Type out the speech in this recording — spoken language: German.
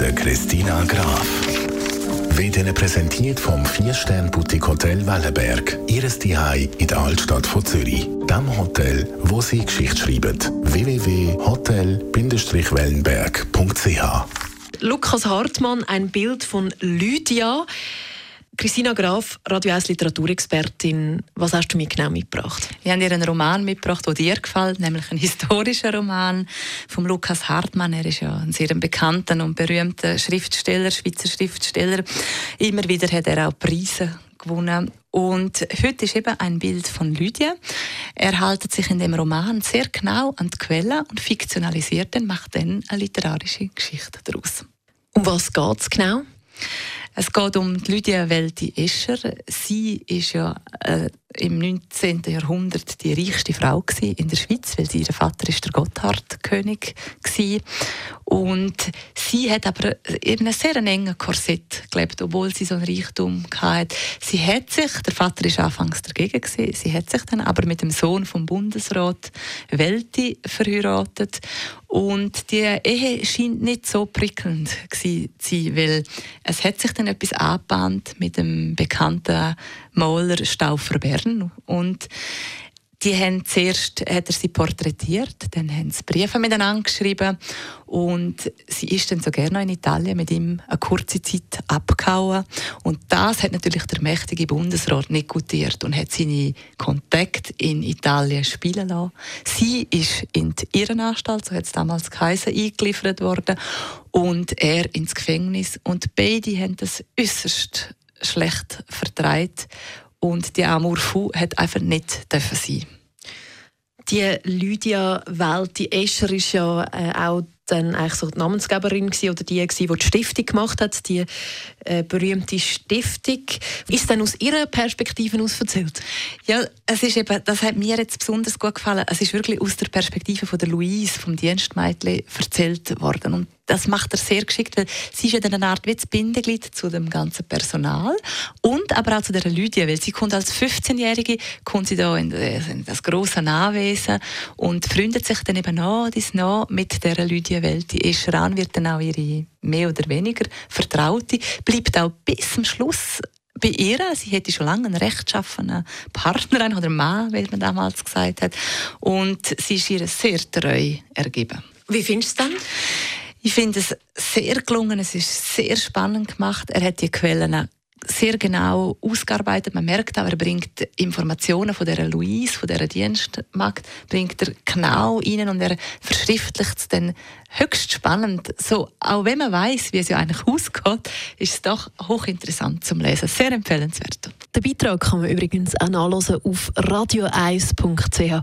der Christina Graf. Wird Ihnen präsentiert vom 4-Stern-Boutique Hotel Wellenberg. Ihres Zuhause in der Altstadt von Zürich. Dem Hotel, wo Sie Geschichte schreiben. www.hotel-wellenberg.ch Lukas Hartmann, ein Bild von Lydia. Christina Graf, Radio 1 Literaturexpertin, was hast du mir genau mitgebracht? Ich habe dir einen Roman mitgebracht, der dir gefällt, nämlich ein historischer Roman von Lukas Hartmann. Er ist ja ein sehr bekannter und berühmter Schriftsteller, Schweizer Schriftsteller. Immer wieder hat er auch Preise gewonnen. Und heute ist eben ein Bild von Lydia. Er haltet sich in dem Roman sehr genau an die Quelle und fiktionalisiert dann, macht dann eine literarische Geschichte daraus. Um was geht es genau? Es geht um Lydia Welti Escher. Sie ist ja äh, im 19. Jahrhundert die reichste Frau in der Schweiz, weil sie, ihr Vater ist der Gotthardkönig war. Und sie hat aber in einem sehr engen Korsett gelebt, obwohl sie so einen Reichtum hatte. Sie hat sich, der Vater war anfangs dagegen gewesen, sie hat sich dann aber mit dem Sohn vom Bundesrat Welti verheiratet und die Ehe scheint nicht so prickelnd zu sein, weil es hat sich dann etwas angebahnt mit dem bekannten Maler Stauffer Bern. Und die haben zuerst hat er sie porträtiert, dann haben sie Briefe miteinander geschrieben und sie ist dann so gerne in Italien mit ihm eine kurze Zeit abgehauen und das hat natürlich der mächtige Bundesrat nicht gutiert und hat seine Kontakte in Italien spielen lassen. Sie ist in die Irrenanstalt, so hat es damals geheißen, eingeliefert worden und er ins Gefängnis und beide haben das äußerst schlecht vertreibt und die Amour fou hat einfach nicht dürfen sein. Die Lydia Welt, die Escher ist ja äh, auch dann eigentlich so die Namensgeberin gewesen, oder die, gewesen, die die Stiftung gemacht hat, die äh, berühmte Stiftung. Ist dann aus ihrer Perspektive aus erzählt? Ja, es ist eben, das hat mir jetzt besonders gut gefallen. Es ist wirklich aus der Perspektive von der Louise, vom Dienstmädchen, erzählt worden. Und das macht er sehr geschickt, weil sie ist ja eine Art wie das Bindeglied zu dem ganzen Personal und aber auch zu der Lydia, weil sie kommt als 15-Jährige, kommt sie da in das große Anwesen und freundet sich dann eben noch, dies noch mit der Lydia Welt. Die Escheran wird dann auch ihre mehr oder weniger Vertraute, bleibt auch bis zum Schluss bei ihr, sie hätte schon lange einen rechtschaffenen Partner oder Mann, wie man damals gesagt hat. Und sie ist ihr sehr treu ergeben. Wie findest du es dann? Ich finde es sehr gelungen, es ist sehr spannend gemacht. Er hat die Quellen sehr genau ausgearbeitet. Man merkt auch, er bringt Informationen von der Louise, von der Dienstmagd, bringt er genau rein und er verschriftlicht es dann höchst spannend. So, auch wenn man weiß, wie es ja eigentlich ausgeht, ist es doch hochinteressant zum Lesen. Sehr empfehlenswert. Den Beitrag kann man übrigens auch nachlesen auf radio1.ch.